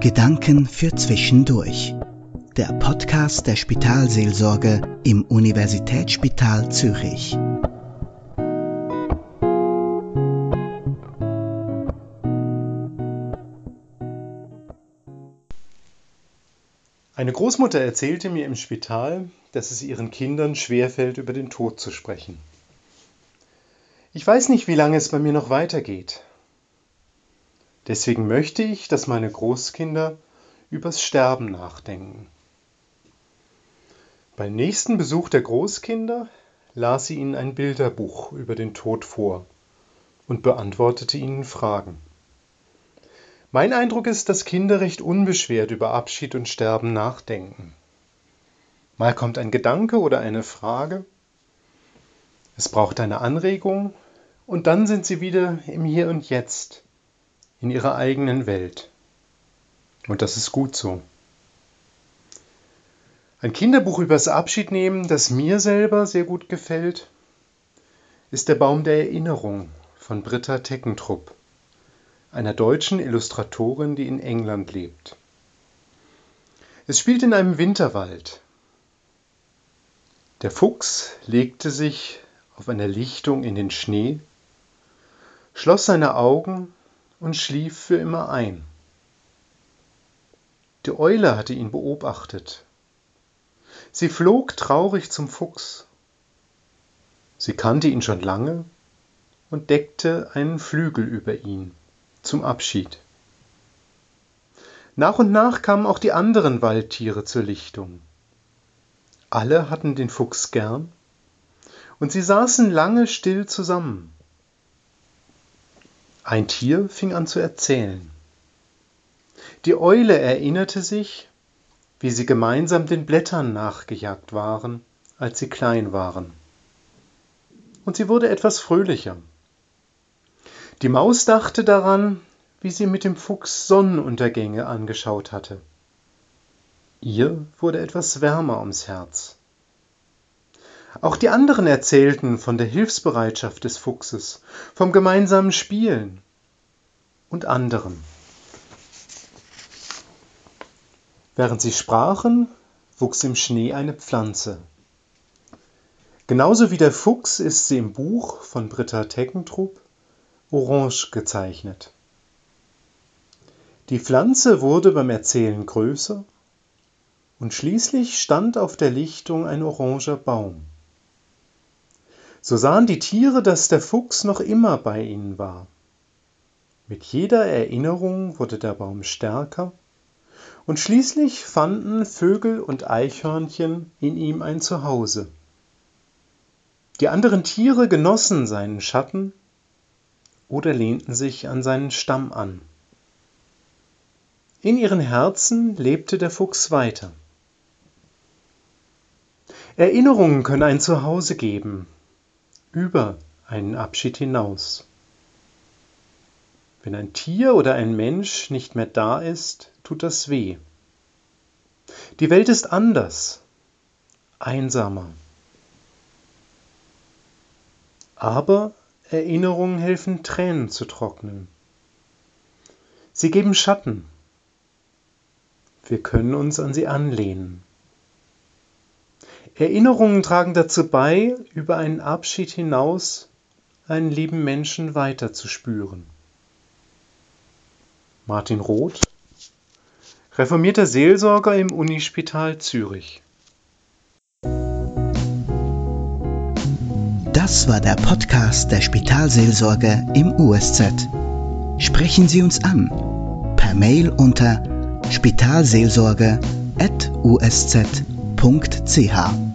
Gedanken für Zwischendurch. Der Podcast der Spitalseelsorge im Universitätsspital Zürich. Eine Großmutter erzählte mir im Spital, dass es ihren Kindern schwerfällt, über den Tod zu sprechen. Ich weiß nicht, wie lange es bei mir noch weitergeht. Deswegen möchte ich, dass meine Großkinder übers Sterben nachdenken. Beim nächsten Besuch der Großkinder las sie ihnen ein Bilderbuch über den Tod vor und beantwortete ihnen Fragen. Mein Eindruck ist, dass Kinder recht unbeschwert über Abschied und Sterben nachdenken. Mal kommt ein Gedanke oder eine Frage es braucht eine Anregung und dann sind sie wieder im Hier und Jetzt, in ihrer eigenen Welt. Und das ist gut so. Ein Kinderbuch übers Abschiednehmen, das mir selber sehr gut gefällt, ist Der Baum der Erinnerung von Britta Teckentrupp, einer deutschen Illustratorin, die in England lebt. Es spielt in einem Winterwald. Der Fuchs legte sich auf einer Lichtung in den Schnee, schloss seine Augen und schlief für immer ein. Die Eule hatte ihn beobachtet. Sie flog traurig zum Fuchs. Sie kannte ihn schon lange und deckte einen Flügel über ihn zum Abschied. Nach und nach kamen auch die anderen Waldtiere zur Lichtung. Alle hatten den Fuchs gern und sie saßen lange still zusammen. Ein Tier fing an zu erzählen. Die Eule erinnerte sich, wie sie gemeinsam den Blättern nachgejagt waren, als sie klein waren. Und sie wurde etwas fröhlicher. Die Maus dachte daran, wie sie mit dem Fuchs Sonnenuntergänge angeschaut hatte. Ihr wurde etwas wärmer ums Herz. Auch die anderen erzählten von der Hilfsbereitschaft des Fuchses, vom gemeinsamen Spielen und anderem. Während sie sprachen, wuchs im Schnee eine Pflanze. Genauso wie der Fuchs ist sie im Buch von Britta Teckentrupp orange gezeichnet. Die Pflanze wurde beim Erzählen größer und schließlich stand auf der Lichtung ein oranger Baum. So sahen die Tiere, dass der Fuchs noch immer bei ihnen war. Mit jeder Erinnerung wurde der Baum stärker, und schließlich fanden Vögel und Eichhörnchen in ihm ein Zuhause. Die anderen Tiere genossen seinen Schatten oder lehnten sich an seinen Stamm an. In ihren Herzen lebte der Fuchs weiter. Erinnerungen können ein Zuhause geben, über einen Abschied hinaus. Wenn ein Tier oder ein Mensch nicht mehr da ist, tut das weh. Die Welt ist anders, einsamer. Aber Erinnerungen helfen Tränen zu trocknen. Sie geben Schatten. Wir können uns an sie anlehnen. Erinnerungen tragen dazu bei, über einen Abschied hinaus einen lieben Menschen weiter zu spüren. Martin Roth, reformierter Seelsorger im Unispital Zürich. Das war der Podcast der Spitalseelsorge im USZ. Sprechen Sie uns an per Mail unter spitalseelsorge.usz.ch.